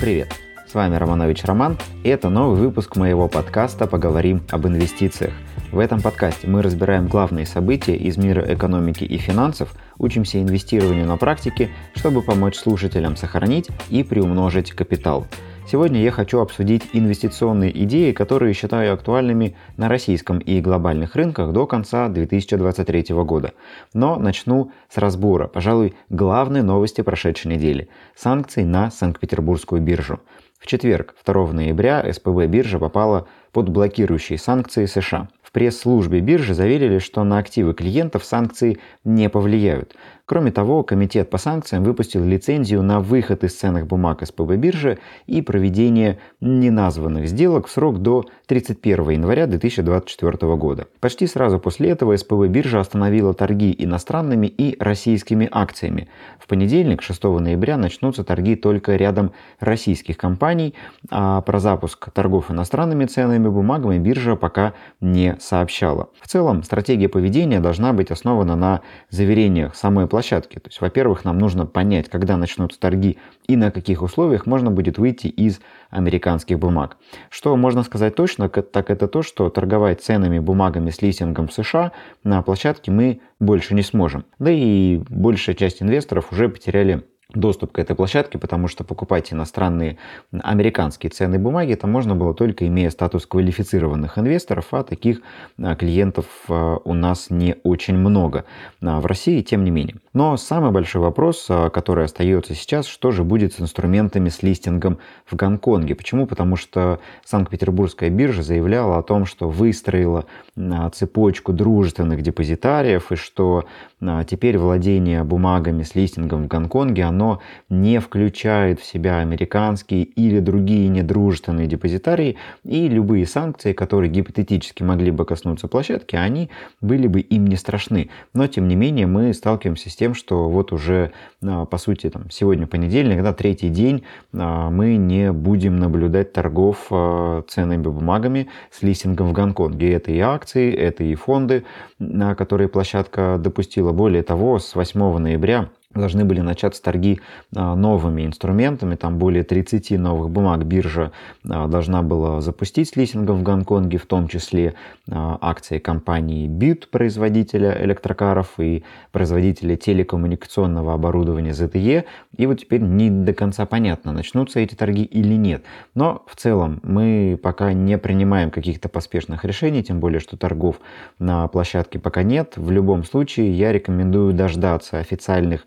Привет! С вами Романович Роман, и это новый выпуск моего подкаста «Поговорим об инвестициях». В этом подкасте мы разбираем главные события из мира экономики и финансов, учимся инвестированию на практике, чтобы помочь слушателям сохранить и приумножить капитал – Сегодня я хочу обсудить инвестиционные идеи, которые считаю актуальными на российском и глобальных рынках до конца 2023 года. Но начну с разбора, пожалуй, главной новости прошедшей недели – санкций на Санкт-Петербургскую биржу. В четверг, 2 ноября, СПБ биржа попала под блокирующие санкции США. В пресс-службе биржи заверили, что на активы клиентов санкции не повлияют. Кроме того, комитет по санкциям выпустил лицензию на выход из ценных бумаг СПБ биржи и проведение неназванных сделок в срок до 31 января 2024 года. Почти сразу после этого СПБ биржа остановила торги иностранными и российскими акциями. В понедельник, 6 ноября, начнутся торги только рядом российских компаний, а про запуск торгов иностранными ценными бумагами биржа пока не сообщала. В целом, стратегия поведения должна быть основана на заверениях самой площадки площадке. То есть, во-первых, нам нужно понять, когда начнутся торги и на каких условиях можно будет выйти из американских бумаг. Что можно сказать точно, так это то, что торговать ценными бумагами с листингом в США на площадке мы больше не сможем. Да и большая часть инвесторов уже потеряли доступ к этой площадке, потому что покупать иностранные американские ценные бумаги там можно было только имея статус квалифицированных инвесторов, а таких а, клиентов а, у нас не очень много а, в России, тем не менее. Но самый большой вопрос, который остается сейчас, что же будет с инструментами с листингом в Гонконге. Почему? Потому что Санкт-Петербургская биржа заявляла о том, что выстроила цепочку дружественных депозитариев и что теперь владение бумагами с листингом в Гонконге, оно не включает в себя американские или другие недружественные депозитарии, и любые санкции, которые гипотетически могли бы коснуться площадки, они были бы им не страшны. Но, тем не менее, мы сталкиваемся с тем, что вот уже, а, по сути, там, сегодня понедельник, да, третий день, а, мы не будем наблюдать торгов а, ценными бумагами с листингом в Гонконге. Это и акции, это и фонды, которые площадка допустила. Более того, с 8 ноября должны были начаться торги а, новыми инструментами, там более 30 новых бумаг биржа а, должна была запустить с листингом в Гонконге, в том числе а, акции компании BIT, производителя электрокаров и производителя телекоммуникационного оборудования ZTE. И вот теперь не до конца понятно, начнутся эти торги или нет. Но в целом мы пока не принимаем каких-то поспешных решений, тем более, что торгов на площадке пока нет. В любом случае я рекомендую дождаться официальных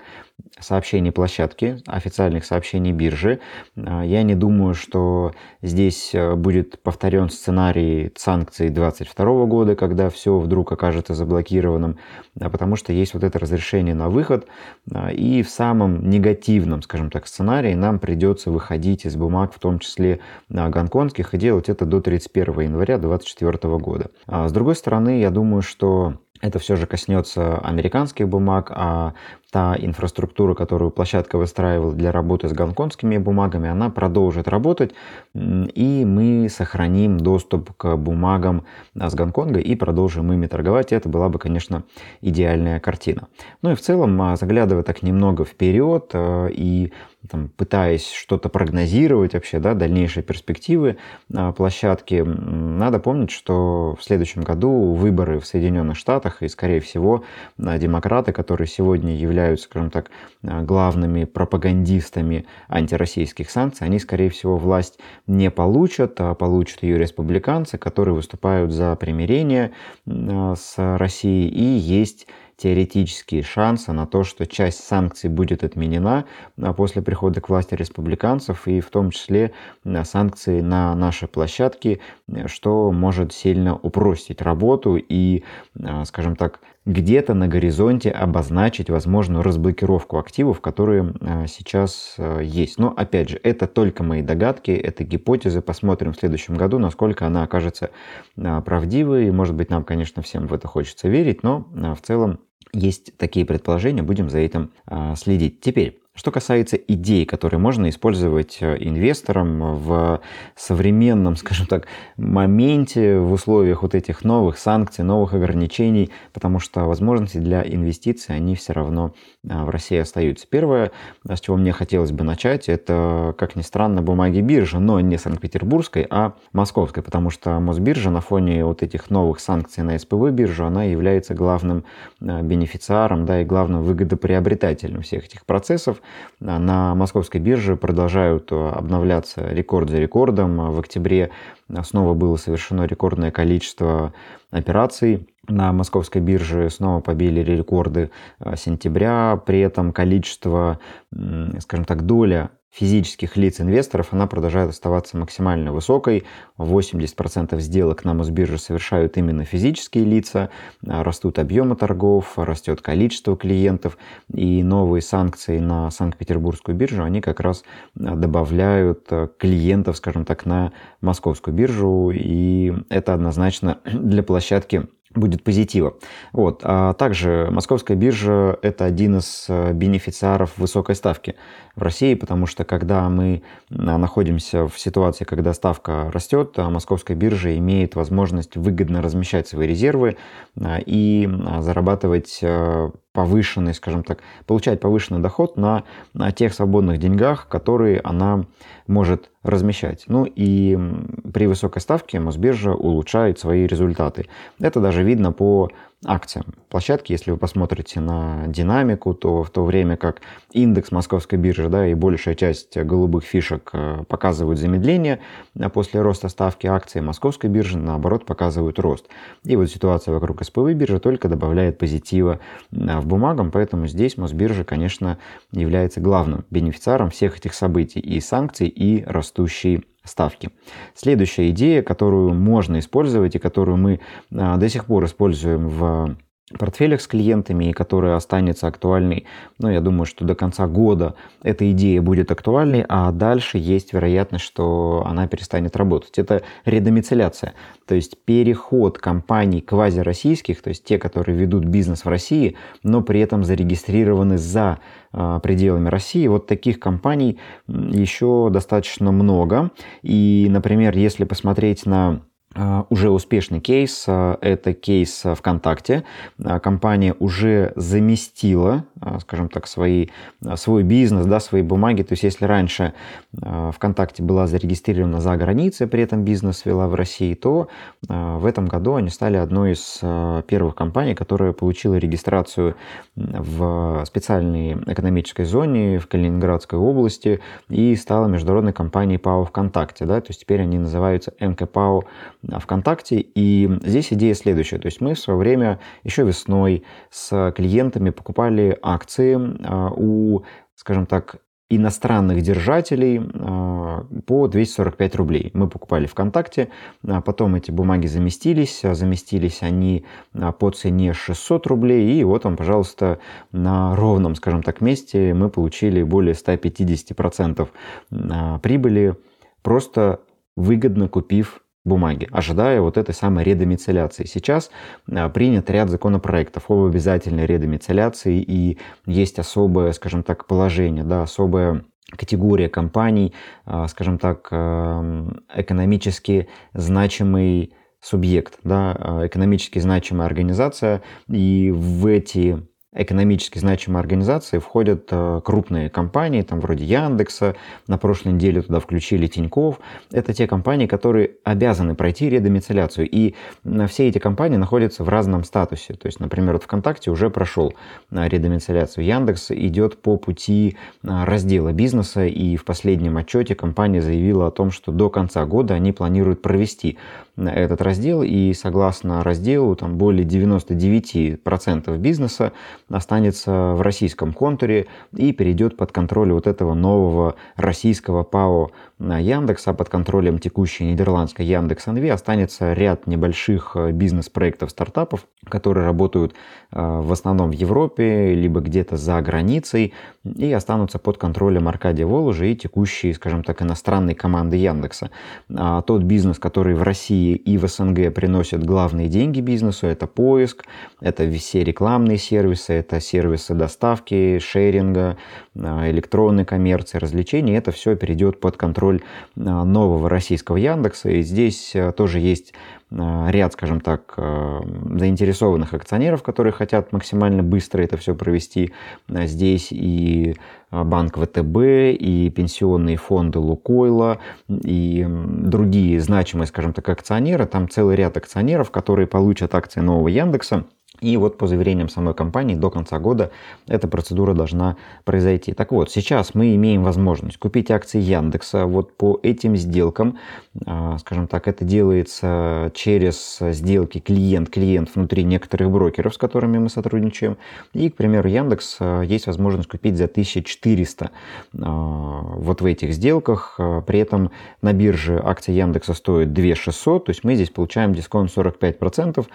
сообщений площадки, официальных сообщений биржи. А, я не думаю, что здесь э, будет повторен сценарий санкций 2022 года, когда все вдруг окажется заблокированным, а потому что есть вот это разрешение на выход, а, и в самом негативном, скажем так, сценарии нам придется выходить из бумаг, в том числе гонконгских, и делать это до 31 января 2024 года. С другой стороны, я думаю, что это все же коснется американских бумаг, а та инфраструктура, которую площадка выстраивала для работы с гонконгскими бумагами, она продолжит работать, и мы сохраним доступ к бумагам с Гонконга и продолжим ими торговать. Это была бы, конечно, идеальная картина. Ну и в целом, а, заглядывая так немного вперед а, и там, пытаясь что-то прогнозировать вообще, да, дальнейшие перспективы а, площадки, надо помнить, что в следующем году выборы в Соединенных Штатах, и, скорее всего, демократы, которые сегодня являются являются, скажем так, э, главными пропагандистами антироссийских санкций, они, скорее всего, власть не получат, а получат ее республиканцы, которые выступают за примирение э, с Россией. И есть теоретические шансы на то, что часть санкций будет отменена а, после прихода к власти республиканцев, и в том числе а, санкции на наши площадки, что может сильно упростить работу и, а, скажем так, где-то на горизонте обозначить возможную разблокировку активов, которые сейчас есть. Но, опять же, это только мои догадки, это гипотезы. Посмотрим в следующем году, насколько она окажется правдивой. Может быть, нам, конечно, всем в это хочется верить, но в целом есть такие предположения, будем за этим а, следить. Теперь, Что касается идей, которые можно использовать э, инвесторам в современном, скажем так, моменте, в условиях вот этих новых санкций, новых ограничений, потому что возможности для инвестиций, они все равно а, в России остаются. Первое, с чего мне хотелось бы начать, это, как ни странно, бумаги биржи, но не Санкт-Петербургской, а московской, потому что Мосбиржа на фоне вот этих новых санкций на СПВ биржу, она является главным а, бенефициаром, да, и главным выгодоприобретателем всех этих процессов. На московской бирже продолжают э, обновляться рекорд за рекордом. В октябре снова было совершено рекордное количество операций. На московской бирже снова побили рекорды э, сентября. При этом количество, скажем так, доля физических лиц инвесторов, она продолжает оставаться максимально высокой. 80% сделок на Мосбирже совершают именно физические лица, а, растут объемы торгов, растет количество клиентов, и новые санкции на Санкт-Петербургскую биржу, они как раз а, добавляют клиентов, скажем так, на московскую биржу, и это однозначно для площадки будет позитива. Вот. А также московская биржа – это один из бенефициаров высокой ставки в России, потому что когда мы а, находимся в ситуации, когда ставка растет, а московская биржа имеет возможность выгодно размещать свои резервы а, и зарабатывать повышенный, скажем так, получать повышенный доход на, на тех свободных деньгах, которые она может размещать. Ну и при высокой ставке Мосбиржа улучшает свои результаты. Это даже видно по акциям площадки. Если вы посмотрите на динамику, то в то время как индекс московской биржи да, и большая часть голубых фишек э, показывают замедление а после роста ставки акций, московской биржи наоборот показывают рост. И вот ситуация вокруг СПВ биржи только добавляет позитива э, в бумагам, поэтому здесь Мосбиржа, конечно, является главным бенефициаром всех этих событий и санкций, и растущей ставки. Следующая идея, которую можно использовать и которую мы а, до сих пор используем в портфелях с клиентами, и которая останется актуальной, ну, я думаю, что до конца года эта идея будет актуальной, а дальше есть вероятность, что она перестанет работать. Это редомицеляция, то есть переход компаний квазироссийских, то есть те, которые ведут бизнес в России, но при этом зарегистрированы за а, пределами России. Вот таких компаний еще достаточно много. И, например, если посмотреть на уже успешный кейс, а, это кейс ВКонтакте. А, компания уже заместила, скажем так, свои, свой бизнес, да, свои бумаги. То есть если раньше ВКонтакте была зарегистрирована за границей, при этом бизнес вела в России, то в этом году они стали одной из первых компаний, которая получила регистрацию в специальной экономической зоне в Калининградской области и стала международной компанией ПАО ВКонтакте. Да? То есть теперь они называются МКПАО ВКонтакте. И здесь идея следующая. То есть мы в свое время еще весной с клиентами покупали акции а, у, скажем так, иностранных держателей а, по 245 рублей. Мы покупали ВКонтакте, а потом эти бумаги заместились, заместились они по цене 600 рублей, и вот вам, пожалуйста, на ровном, скажем так, месте мы получили более 150% прибыли, просто выгодно купив бумаги, ожидая вот этой самой редомицеляции. Сейчас а, принят ряд законопроектов об обязательной редомицеляции и есть особое, скажем так, положение, да, особая категория компаний, а, скажем так, а, экономически значимый субъект, да, экономически значимая организация, и в эти экономически значимые организации входят э, крупные компании, там вроде Яндекса, на прошлой неделе туда включили Тиньков. Это те компании, которые обязаны пройти редомицеляцию. И все эти компании находятся в разном статусе. То есть, например, вот ВКонтакте уже прошел э, редомицеляцию. Яндекс идет по пути э, раздела бизнеса, и в последнем отчете компания заявила о том, что до конца года они планируют провести этот раздел, и согласно разделу, там более 99% бизнеса останется в российском контуре и перейдет под контроль вот этого нового российского ПАО а под контролем текущей нидерландской Яндекс Анви останется ряд небольших э, бизнес-проектов стартапов, которые работают э, в основном в Европе, либо где-то за границей, и останутся под контролем Аркадия Воложа и текущей, скажем так, иностранной команды Яндекса. А тот бизнес, который в России и в СНГ приносят главные деньги бизнесу. Это поиск, это все рекламные сервисы, это сервисы доставки, шеринга, а, электронной коммерции, развлечений. Это все перейдет под контроль а, нового российского Яндекса. И здесь а, тоже есть ряд, скажем так, заинтересованных акционеров, которые хотят максимально быстро это все провести. Здесь и банк ВТБ, и пенсионные фонды Лукойла, и другие значимые, скажем так, акционеры. Там целый ряд акционеров, которые получат акции нового Яндекса и вот по заверениям самой компании до конца года эта процедура должна произойти. Так вот, сейчас мы имеем возможность купить акции Яндекса вот по этим сделкам. А, скажем так, это делается через сделки клиент-клиент внутри некоторых брокеров, с которыми мы сотрудничаем. И, к примеру, Яндекс а, есть возможность купить за 1400 а, вот в этих сделках. При этом на бирже акции Яндекса стоят 2600, то есть мы здесь получаем дисконт 45%.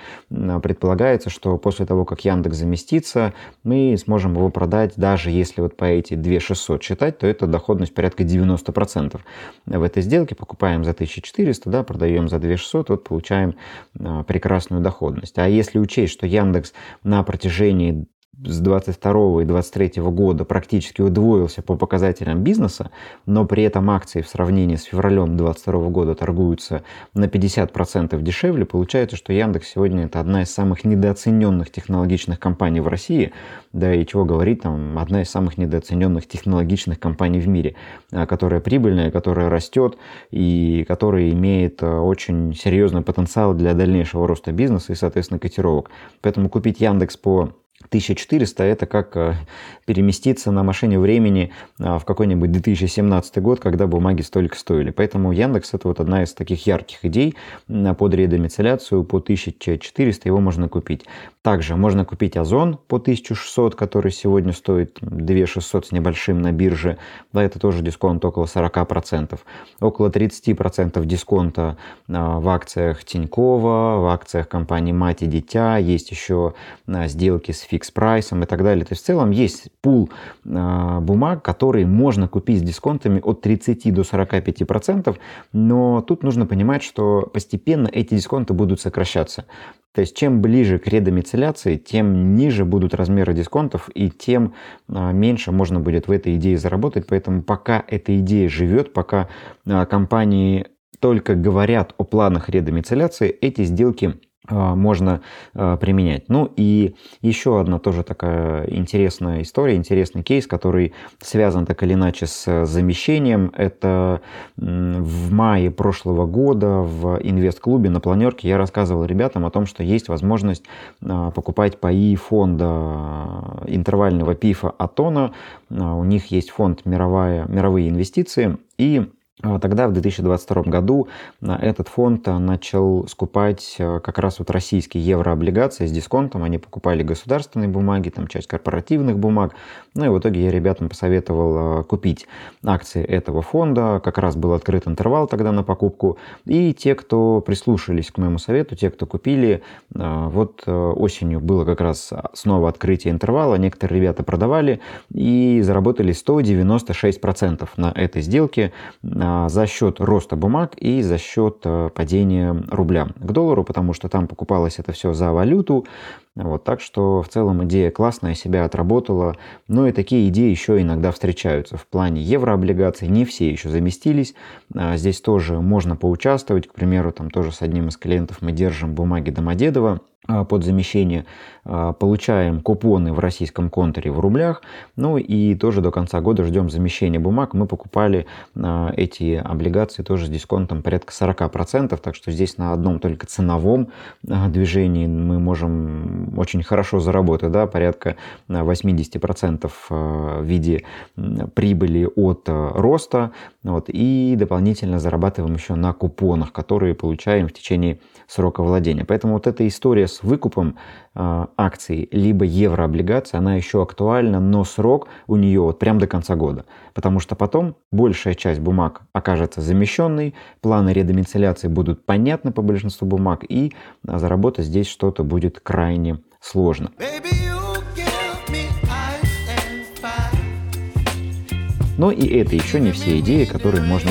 Предполагается, что после того, как Яндекс заместится, мы сможем его продать, даже если вот по эти 2600 считать, то это доходность порядка 90%. В этой сделке покупаем за 1400, да, продаем за 2600, вот получаем а, прекрасную доходность. А если учесть, что Яндекс на протяжении с 22 и 23 года практически удвоился по показателям бизнеса, но при этом акции в сравнении с февралем 22 года торгуются на 50% дешевле, получается, что Яндекс сегодня это одна из самых недооцененных технологичных компаний в России, да и чего говорить, там одна из самых недооцененных технологичных компаний в мире, а, которая прибыльная, которая растет и которая имеет а, очень серьезный потенциал для дальнейшего роста бизнеса и, соответственно, котировок. Поэтому купить Яндекс по 1400 это как э, переместиться на машине времени а, в какой-нибудь 2017 год, когда бумаги столько стоили. Поэтому Яндекс это вот одна из таких ярких идей под редомицеляцию по 1400 его можно купить. Также можно купить Озон по 1600, который сегодня стоит 2600 с небольшим на бирже. Да, это тоже дисконт около 40%. Около 30% дисконта а, в акциях Тинькова, в акциях компании Мать и Дитя. Есть еще сделки с фикс прайсом и так далее. То есть в целом есть пул э, бумаг, которые можно купить с дисконтами от 30 до 45 процентов, но тут нужно понимать, что постепенно эти дисконты будут сокращаться. То есть чем ближе к редомицеляции, тем ниже будут размеры дисконтов и тем э, меньше можно будет в этой идее заработать. Поэтому пока эта идея живет, пока э, компании только говорят о планах редомицеляции, эти сделки а, можно а, применять. Ну и еще одна тоже такая интересная история, интересный кейс, который связан так или иначе с замещением. Это в мае прошлого года в инвест-клубе на планерке я рассказывал ребятам о том, что есть возможность а, покупать паи фонда интервального пифа Атона. У них есть фонд мировая, мировые инвестиции. И а тогда, в 2022 году, а, этот фонд а, начал скупать как раз вот российские еврооблигации с дисконтом. Они покупали государственные бумаги, там часть корпоративных бумаг. Ну и в итоге я ребятам посоветовал купить акции этого фонда. Как раз был открыт интервал тогда на покупку. И те, кто прислушались к моему совету, те, кто купили, вот осенью было как раз снова открытие интервала. Некоторые ребята продавали и заработали 196% на этой сделке а, за счет роста бумаг и за счет э, падения рубля к доллару, потому что там покупалось это все за валюту. Вот, так что в целом идея классная, себя отработала. Но и такие идеи еще иногда встречаются. В плане еврооблигаций не все еще заместились. А, здесь тоже можно поучаствовать. К примеру, там тоже с одним из клиентов мы держим бумаги Домодедово. А, под замещение, а, получаем купоны в российском контуре в рублях, ну и тоже до конца года ждем замещения бумаг. Мы покупали а, эти облигации тоже с дисконтом порядка 40%, так что здесь на одном только ценовом движении мы можем очень хорошо заработать, да, порядка 80% в виде прибыли от роста, вот, и дополнительно зарабатываем еще на купонах, которые получаем в течение срока владения. Поэтому вот эта история с выкупом э, акций либо еврооблигаций, она еще актуальна, но срок у нее вот прям до конца года. Потому что потом большая часть бумаг окажется замещенной, планы редомицеляции будут понятны по большинству бумаг, и а, заработать здесь что-то будет крайне сложно. Но и это еще не все идеи, которые можно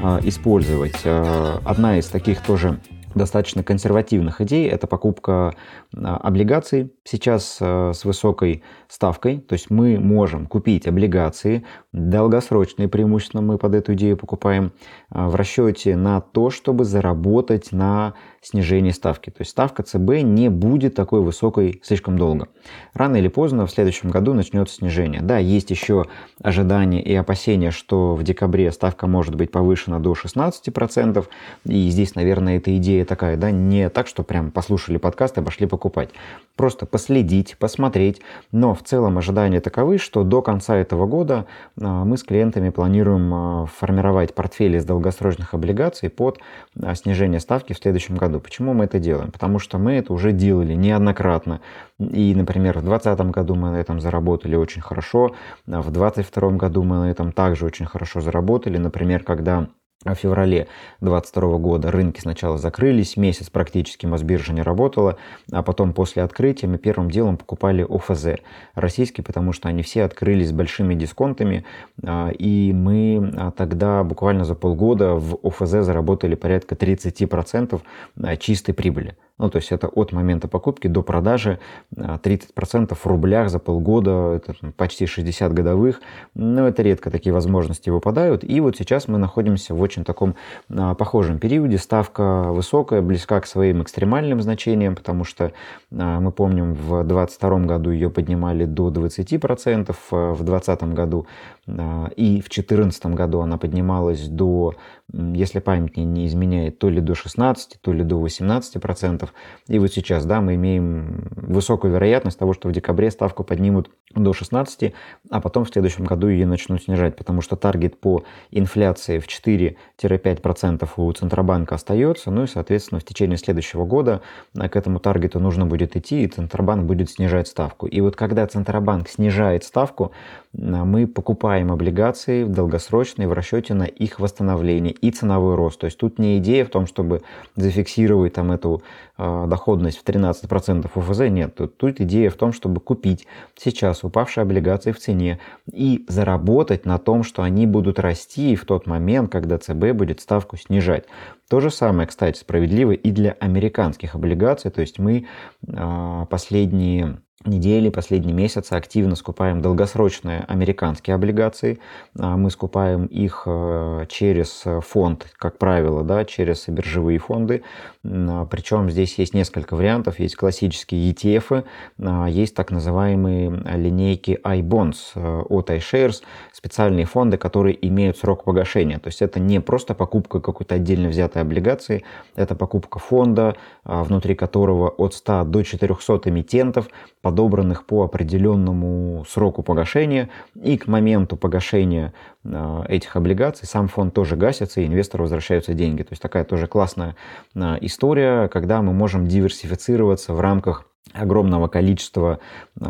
э, использовать. Э, одна из таких тоже достаточно консервативных идей. Это покупка а, облигаций сейчас а, с высокой ставкой. То есть мы можем купить облигации, долгосрочные преимущественно мы под эту идею покупаем, а, в расчете на то, чтобы заработать на снижение ставки. То есть ставка ЦБ не будет такой высокой слишком долго. Рано или поздно в следующем году начнется снижение. Да, есть еще ожидания и опасения, что в декабре ставка может быть повышена до 16%. И здесь, наверное, эта идея такая, да, не так, что прям послушали подкаст и пошли покупать. Просто последить, посмотреть. Но в целом ожидания таковы, что до конца этого года мы с клиентами планируем а, формировать портфели из долгосрочных облигаций под а, снижение ставки в следующем году. Почему мы это делаем? Потому что мы это уже делали неоднократно. И, например, в 2020 году мы на этом заработали очень хорошо, а в 2022 году мы на этом также очень хорошо заработали. Например, когда в феврале 2022 года рынки сначала закрылись, месяц практически Мосбиржа не работала, а потом после открытия мы первым делом покупали ОФЗ российский, потому что они все открылись с большими дисконтами, а, и мы а, тогда буквально за полгода в ОФЗ заработали порядка 30% а, чистой прибыли. Ну, то есть это от момента покупки до продажи 30% а, в рублях за полгода, это почти 60 годовых. Но это редко такие возможности выпадают. И вот сейчас мы находимся в очень таком а, похожем периоде. Ставка высокая, близка к своим экстремальным значениям, потому что а, мы помним, в 2022 году ее поднимали до 20%, в 2020 году и в 2014 году она поднималась до если память не изменяет, то ли до 16, то ли до 18 процентов. И вот сейчас, да, мы имеем высокую вероятность того, что в декабре ставку поднимут до 16, а потом в следующем году ее начнут снижать, потому что таргет по инфляции в 4-5 процентов у Центробанка остается, ну и, соответственно, в течение следующего года к этому таргету нужно будет идти, и Центробанк будет снижать ставку. И вот когда Центробанк снижает ставку, мы покупаем облигации долгосрочные в расчете на их восстановление и ценовой рост. То есть тут не идея в том, чтобы зафиксировать там эту э, доходность в 13% УФЗ, нет. Тут, тут идея в том, чтобы купить сейчас упавшие облигации в цене и заработать на том, что они будут расти в тот момент, когда ЦБ будет ставку снижать. То же самое, кстати, справедливо и для американских облигаций. То есть мы э, последние недели, последние месяцы активно скупаем долгосрочные американские облигации. А, мы скупаем их э, через фонд, как правило, да, через биржевые фонды. А, Причем здесь есть несколько вариантов. Есть классические ETF, а, есть так называемые линейки iBonds э, от iShares, специальные фонды, которые имеют срок погашения. То есть это не просто покупка какой-то отдельно взятой облигации, это покупка фонда, внутри которого от 100 до 400 эмитентов, подобранных по определенному сроку погашения, и к моменту погашения а, этих облигаций сам фонд тоже гасится, и инвестору возвращаются деньги. То есть такая тоже классная а, история, когда мы можем диверсифицироваться в рамках огромного количества э,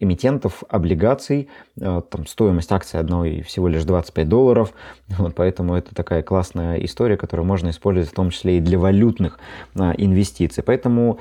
эмитентов облигаций. Э, там стоимость акции одной всего лишь 25 долларов. Вот, поэтому это такая классная история, которую можно использовать в том числе и для валютных э, инвестиций. Поэтому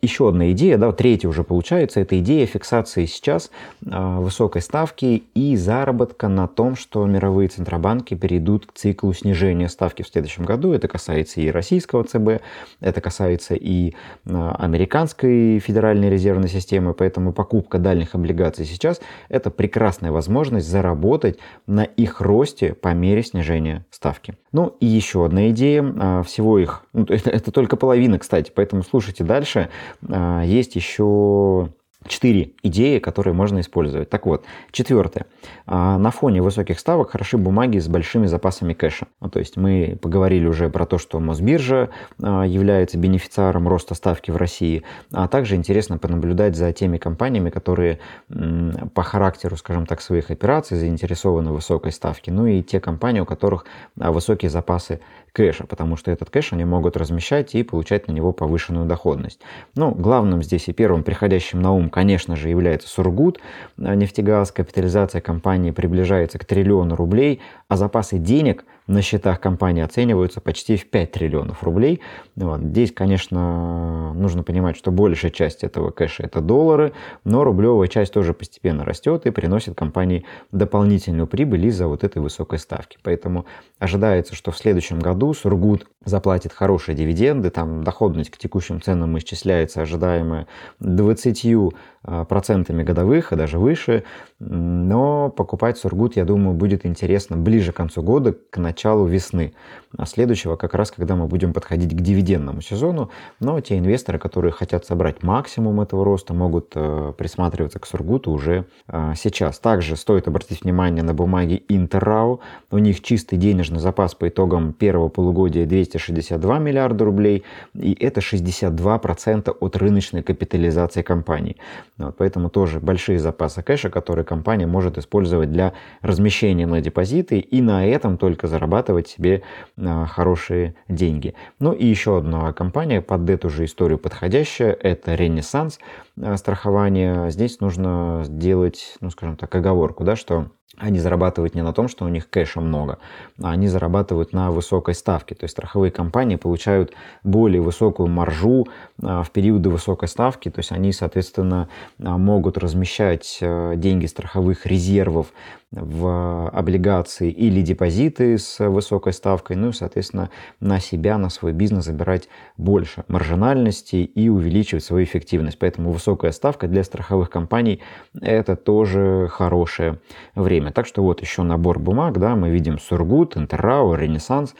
еще одна идея, да, третья уже получается, это идея фиксации сейчас э, высокой ставки и заработка на том, что мировые центробанки перейдут к циклу снижения ставки в следующем году. Это касается и российского ЦБ, это касается и э, американской федеральной резервной системы, поэтому покупка дальних облигаций сейчас это прекрасная возможность заработать на их росте по мере снижения ставки. Ну и еще одна идея, э, всего их, ну, это, это только половина, кстати, поэтому слушайте дальше. А, есть еще четыре идеи, которые можно использовать. Так вот, четвертое. А, на фоне высоких ставок хороши бумаги с большими запасами кэша. Ну, то есть мы поговорили уже про то, что Мосбиржа а, является бенефициаром роста ставки в России, а также интересно понаблюдать за теми компаниями, которые по характеру, скажем так, своих операций заинтересованы в высокой ставке, ну и те компании, у которых высокие запасы кэша, потому что этот кэш они могут размещать и получать на него повышенную доходность. Ну, главным здесь и первым приходящим на ум, конечно же, является Сургут. Нефтегаз, капитализация компании приближается к триллиону рублей, а запасы денег на счетах компании оцениваются почти в 5 триллионов рублей. Вот. Здесь, конечно, нужно понимать, что большая часть этого кэша это доллары, но рублевая часть тоже постепенно растет и приносит компании дополнительную прибыль из-за вот этой высокой ставки. Поэтому ожидается, что в следующем году Сургут заплатит хорошие дивиденды, там доходность к текущим ценам исчисляется ожидаемая 20 а, процентами годовых, и даже выше. Но покупать Сургут, я думаю, будет интересно ближе к концу года, к началу весны. А следующего как раз, когда мы будем подходить к дивидендному сезону. Но те инвесторы, которые хотят собрать максимум этого роста, могут э, присматриваться к Сургуту уже э, сейчас. Также стоит обратить внимание на бумаги Интеррау. У них чистый денежный запас по итогам первого полугодия 262 миллиарда рублей. И это 62% от рыночной капитализации компании. Вот, поэтому тоже большие запасы кэша, которые компания может использовать для размещения на депозиты и на этом только зарабатывать себе а, хорошие деньги. Ну и еще одна компания под эту же историю подходящая, это Renaissance а, страхование. Здесь нужно сделать, ну скажем так, оговорку, да, что они зарабатывают не на том, что у них кэша много, а они зарабатывают на высокой ставке. То есть страховые компании получают более высокую маржу а, в периоды высокой ставки. То есть они, соответственно, а, могут размещать э, деньги страховых резервов в облигации или депозиты с высокой ставкой, ну и, соответственно, на себя, на свой бизнес забирать больше маржинальности и увеличивать свою эффективность. Поэтому высокая ставка для страховых компаний – это тоже хорошее время. Так что вот еще набор бумаг, да, мы видим Сургут, Интеррау, Ренессанс,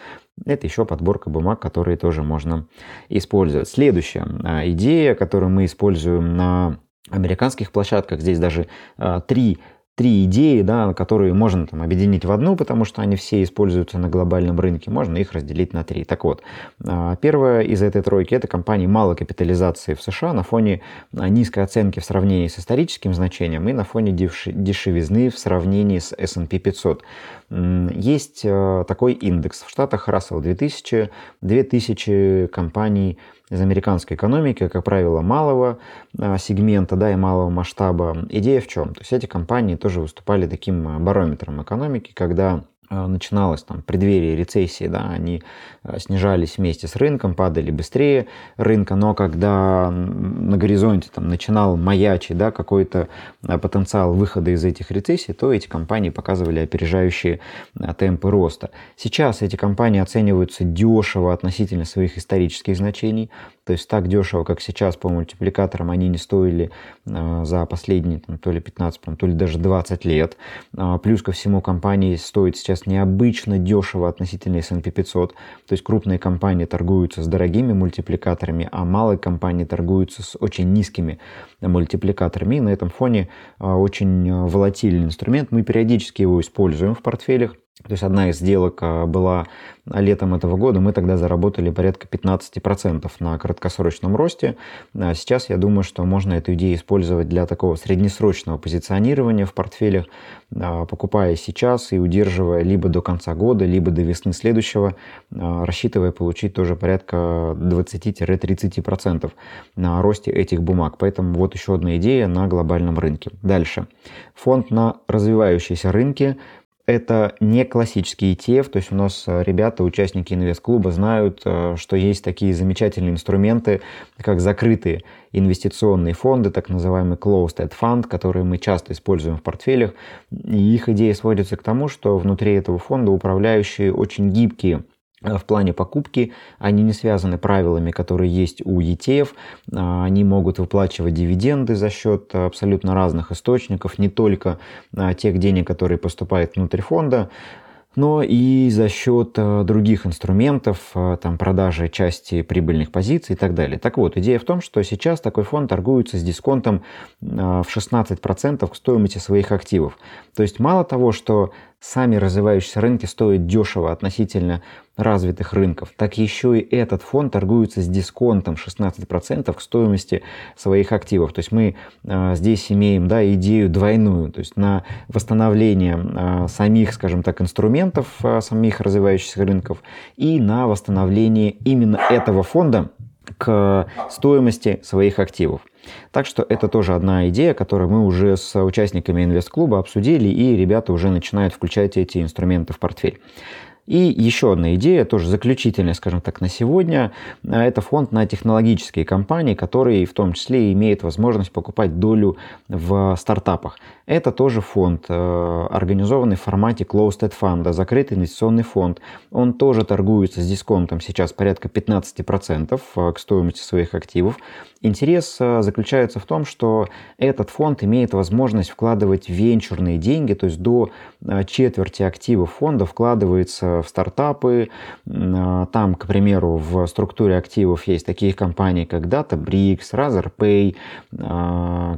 это еще подборка бумаг, которые тоже можно использовать. Следующая а, идея, которую мы используем на американских площадках, здесь даже а, три три идеи, да, которые можно там, объединить в одну, потому что они все используются на глобальном рынке, можно их разделить на три. Так вот, а, первая из этой тройки – это компании малой капитализации в США на фоне а, низкой оценки в сравнении с историческим значением и на фоне дешевизны в сравнении с S&P 500. Есть а, такой индекс в Штатах Russell 2000, 2000 компаний из американской экономики, как правило, малого а, сегмента да, и малого масштаба. Идея в чем? То есть эти компании тоже выступали таким а, барометром экономики, когда начиналось там преддверие рецессии, да, они а, снижались вместе с рынком, падали быстрее рынка, но когда на горизонте там начинал маячить, да, какой-то а, потенциал выхода из этих рецессий, то эти компании показывали опережающие темпы роста. Сейчас эти компании оцениваются дешево относительно своих исторических значений, то есть так дешево, как сейчас по мультипликаторам, они не стоили за последние там, то ли 15, то ли даже 20 лет. Плюс ко всему компании стоят сейчас сейчас необычно дешево относительно S&P 500. То есть крупные компании торгуются с дорогими мультипликаторами, а малые компании торгуются с очень низкими мультипликаторами. И на этом фоне а, очень волатильный инструмент. Мы периодически его используем в портфелях. То есть одна из сделок а, была летом этого года, мы тогда заработали порядка 15% на краткосрочном росте. А сейчас я думаю, что можно эту идею использовать для такого среднесрочного позиционирования в портфелях, а, покупая сейчас и удерживая либо до конца года, либо до весны следующего, рассчитывая получить тоже порядка 20-30% на росте этих бумаг. Поэтому вот еще одна идея на глобальном рынке. Дальше. Фонд на развивающиеся рынки – это не классический ETF, то есть у нас э, ребята, участники инвест-клуба знают, э, что есть такие замечательные инструменты, как закрытые инвестиционные фонды, так называемый closed-end fund, которые мы часто используем в портфелях. И их идея сводится к тому, что внутри этого фонда управляющие очень гибкие в плане покупки, они не связаны правилами, которые есть у ETF, а, они могут выплачивать дивиденды за счет абсолютно разных источников, не только тех денег, которые поступают внутрь фонда, но и за счет э, других инструментов, э, там, продажи части прибыльных позиций и так далее. Так вот, идея в том, что сейчас такой фонд торгуется с дисконтом в 16% к стоимости своих активов. То есть мало того, что сами развивающиеся рынки стоят дешево относительно развитых рынков, так еще и этот фонд торгуется с дисконтом 16% к стоимости своих активов. То есть мы э, здесь имеем да, идею двойную, то есть на восстановление э, самих, скажем так, инструментов э, самих развивающихся рынков и на восстановление именно этого фонда к стоимости своих активов. Так что это тоже одна идея, которую мы уже с участниками инвест-клуба обсудили, и ребята уже начинают включать эти инструменты в портфель. И еще одна идея, тоже заключительная, скажем так, на сегодня, а, это фонд на технологические компании, которые в том числе имеют возможность покупать долю в стартапах. Это тоже фонд, э, организованный в формате closed-end фонда, закрытый инвестиционный фонд. Он тоже торгуется с дисконтом сейчас порядка 15% э, к стоимости своих активов. Интерес э, заключается в том, что этот фонд имеет возможность вкладывать венчурные деньги, то есть до четверти активов фонда вкладывается в стартапы. Там, к примеру, в структуре активов есть такие компании, как DataBricks, RazorPay,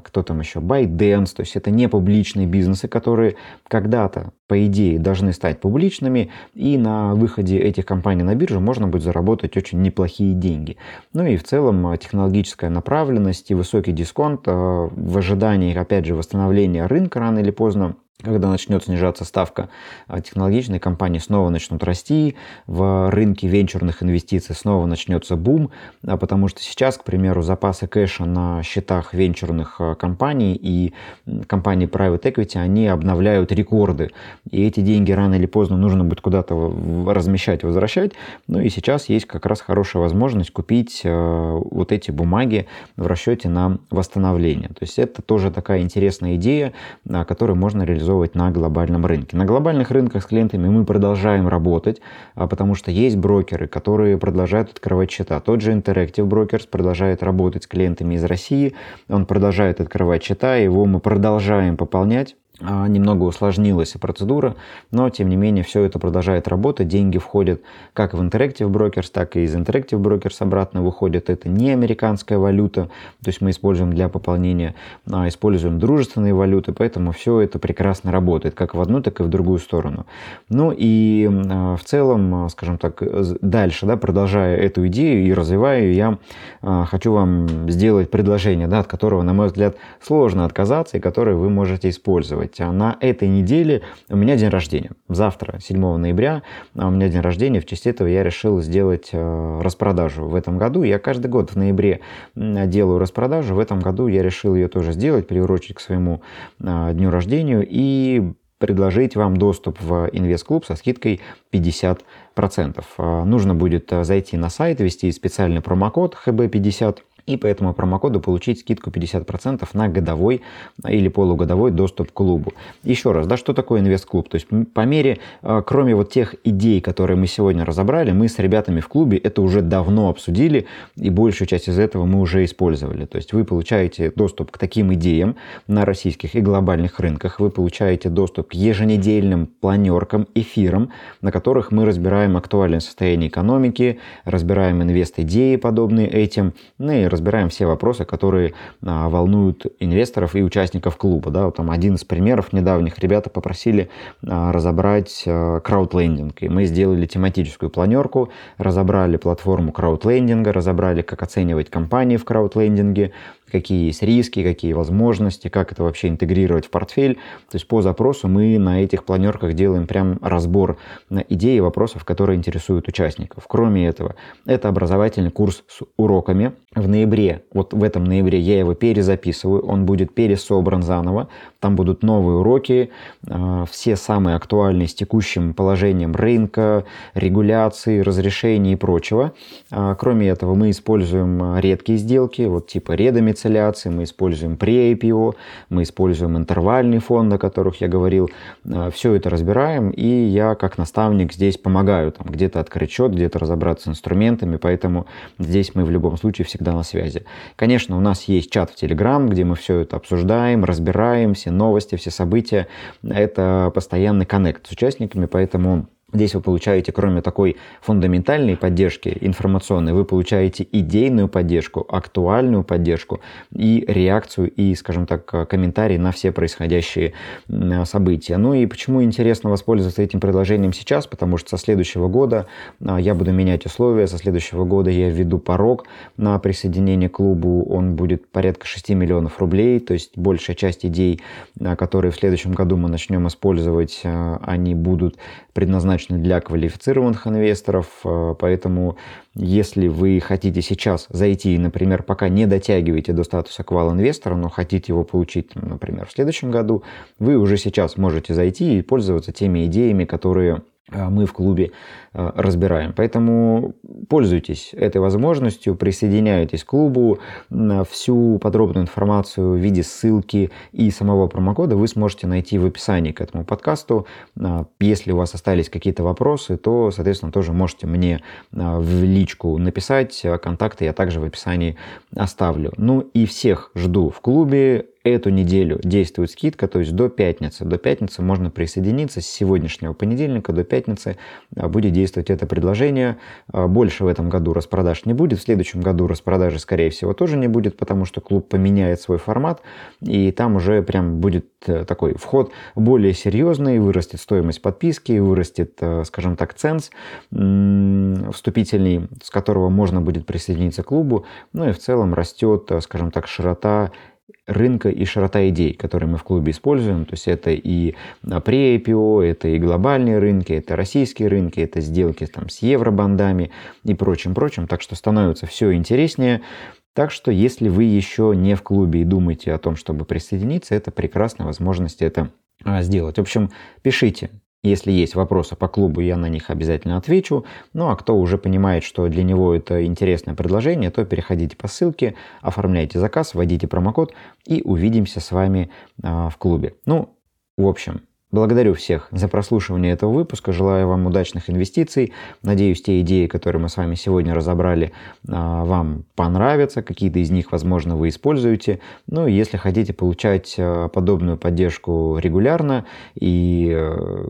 кто там еще, ByteDance, то есть это не публичные бизнесы, которые когда-то, по идее, должны стать публичными, и на выходе этих компаний на биржу можно будет заработать очень неплохие деньги. Ну и в целом технологическая направленность и высокий дисконт э, в ожидании, опять же, восстановления рынка рано или поздно когда начнет снижаться ставка, а технологичные компании снова начнут расти, в рынке венчурных инвестиций снова начнется бум, а потому что сейчас, к примеру, запасы кэша на счетах венчурных а, компаний и компаний private equity, они обновляют рекорды. И эти деньги рано или поздно нужно будет куда-то размещать, возвращать. Ну и сейчас есть как раз хорошая возможность купить вот эти бумаги в расчете на восстановление. То есть это тоже такая интересная идея, которую можно реализовать реализовывать на глобальном рынке. На глобальных рынках с клиентами мы продолжаем работать, а, потому что есть брокеры, которые продолжают открывать счета. Тот же Interactive Brokers продолжает работать с клиентами из России, он продолжает открывать счета, его мы продолжаем пополнять. А, немного усложнилась процедура, но тем не менее все это продолжает работать, деньги входят как в Interactive Brokers, так и из Interactive Brokers обратно выходят. Это не американская валюта, то есть мы используем для пополнения, а используем дружественные валюты, поэтому все это прекрасно работает, как в одну, так и в другую сторону. Ну и а, в целом, скажем так, дальше, да, продолжая эту идею и развивая ее, я хочу вам сделать предложение, да, от которого, на мой взгляд, сложно отказаться и которое вы можете использовать планировать. А на этой неделе у меня день рождения. Завтра, 7 ноября, а у меня день рождения. В честь этого я решил сделать э, распродажу в этом году. Я каждый год в ноябре делаю распродажу. В этом году я решил ее тоже сделать, приурочить к своему э, дню рождения и предложить вам доступ в инвест-клуб со скидкой 50%. Э, нужно будет зайти на сайт, ввести специальный промокод HB50 и по этому промокоду получить скидку 50% на годовой или полугодовой доступ к клубу. Еще раз, да, что такое инвест-клуб? То есть по мере, э, кроме вот тех идей, которые мы сегодня разобрали, мы с ребятами в клубе это уже давно обсудили, и большую часть из этого мы уже использовали. То есть вы получаете доступ к таким идеям на российских и глобальных рынках, вы получаете доступ к еженедельным планеркам, эфирам, на которых мы разбираем актуальное состояние экономики, разбираем инвест-идеи, подобные этим, ну и разбираем все вопросы, которые а, волнуют инвесторов и участников клуба. Да, вот там один из примеров недавних. Ребята попросили а, разобрать а, краудлендинг. И мы сделали тематическую планерку, разобрали платформу краудлендинга, разобрали, как оценивать компании в краудлендинге, какие есть риски, какие возможности, как это вообще интегрировать в портфель. То есть по запросу мы на этих планерках делаем прям разбор идей и вопросов, которые интересуют участников. Кроме этого, это образовательный курс с уроками. В ноябре, вот в этом ноябре я его перезаписываю, он будет пересобран заново. Там будут новые уроки, а, все самые актуальные с текущим положением рынка, регуляции, разрешений и прочего. А, кроме этого, мы используем редкие сделки, вот типа редомицель, канцеляции, мы используем pre-IPO, мы используем интервальный фонд, о которых я говорил. А, Все это разбираем, и я как наставник здесь помогаю, там где-то открыть счет, где-то разобраться с инструментами, поэтому здесь мы в любом случае всегда на связи. Конечно, у нас есть чат в Telegram, где мы все это обсуждаем, разбираем, все новости, все события. Это постоянный коннект с участниками, поэтому Здесь вы получаете, кроме такой фундаментальной поддержки информационной, вы получаете идейную поддержку, актуальную поддержку и реакцию, и, скажем так, комментарии на все происходящие события. Ну и почему интересно воспользоваться этим предложением сейчас? Потому что со следующего года а, я буду менять условия, со следующего года я введу порог на присоединение к клубу, он будет порядка 6 миллионов рублей, то есть большая часть идей, а, которые в следующем году мы начнем использовать, они будут предназначены для квалифицированных инвесторов, э, поэтому если вы хотите сейчас зайти, например, пока не дотягиваете до статуса квал-инвестора, но хотите его получить, например, в следующем году, вы уже сейчас можете зайти и пользоваться теми идеями, которые мы в клубе а, разбираем. Поэтому пользуйтесь этой возможностью, присоединяйтесь к клубу. Всю подробную информацию в виде ссылки и самого промокода вы сможете найти в описании к этому подкасту. А, если у вас остались какие-то вопросы, то, соответственно, тоже можете мне в личку написать. Контакты я также в описании оставлю. Ну и всех жду в клубе эту неделю действует скидка, то есть до пятницы. До пятницы можно присоединиться с сегодняшнего понедельника до пятницы а, будет действовать это предложение. А, больше в этом году распродаж не будет. В следующем году распродажи, скорее всего, тоже не будет, потому что клуб поменяет свой формат, и там уже прям будет э, такой вход более серьезный, вырастет стоимость подписки, вырастет, э, скажем так, ценз вступительный, с которого можно будет присоединиться к клубу. Ну и в целом растет, э, скажем так, широта рынка и широта идей, которые мы в клубе используем. То есть это и pre-IPO, это и глобальные рынки, это российские рынки, это сделки там, с евробандами и прочим-прочим. Так что становится все интереснее. Так что если вы еще не в клубе и думаете о том, чтобы присоединиться, это прекрасная возможность это а, сделать. В общем, пишите, если есть вопросы по клубу, я на них обязательно отвечу. Ну а кто уже понимает, что для него это интересное предложение, то переходите по ссылке, оформляйте заказ, вводите промокод и увидимся с вами а, в клубе. Ну, в общем, Благодарю всех за прослушивание этого выпуска. Желаю вам удачных инвестиций. Надеюсь, те идеи, которые мы с вами сегодня разобрали, а, вам понравятся. Какие-то из них, возможно, вы используете. Ну, если хотите получать а, подобную поддержку регулярно и э,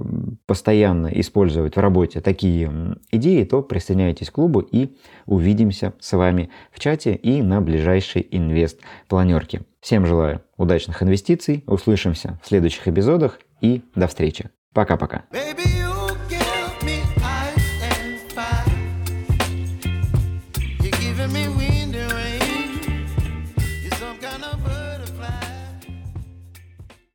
постоянно использовать в работе такие идеи, то присоединяйтесь к клубу и увидимся с вами в чате и на ближайшей инвест-планерке. Всем желаю удачных инвестиций. Услышимся в следующих эпизодах и до встречи. Пока-пока.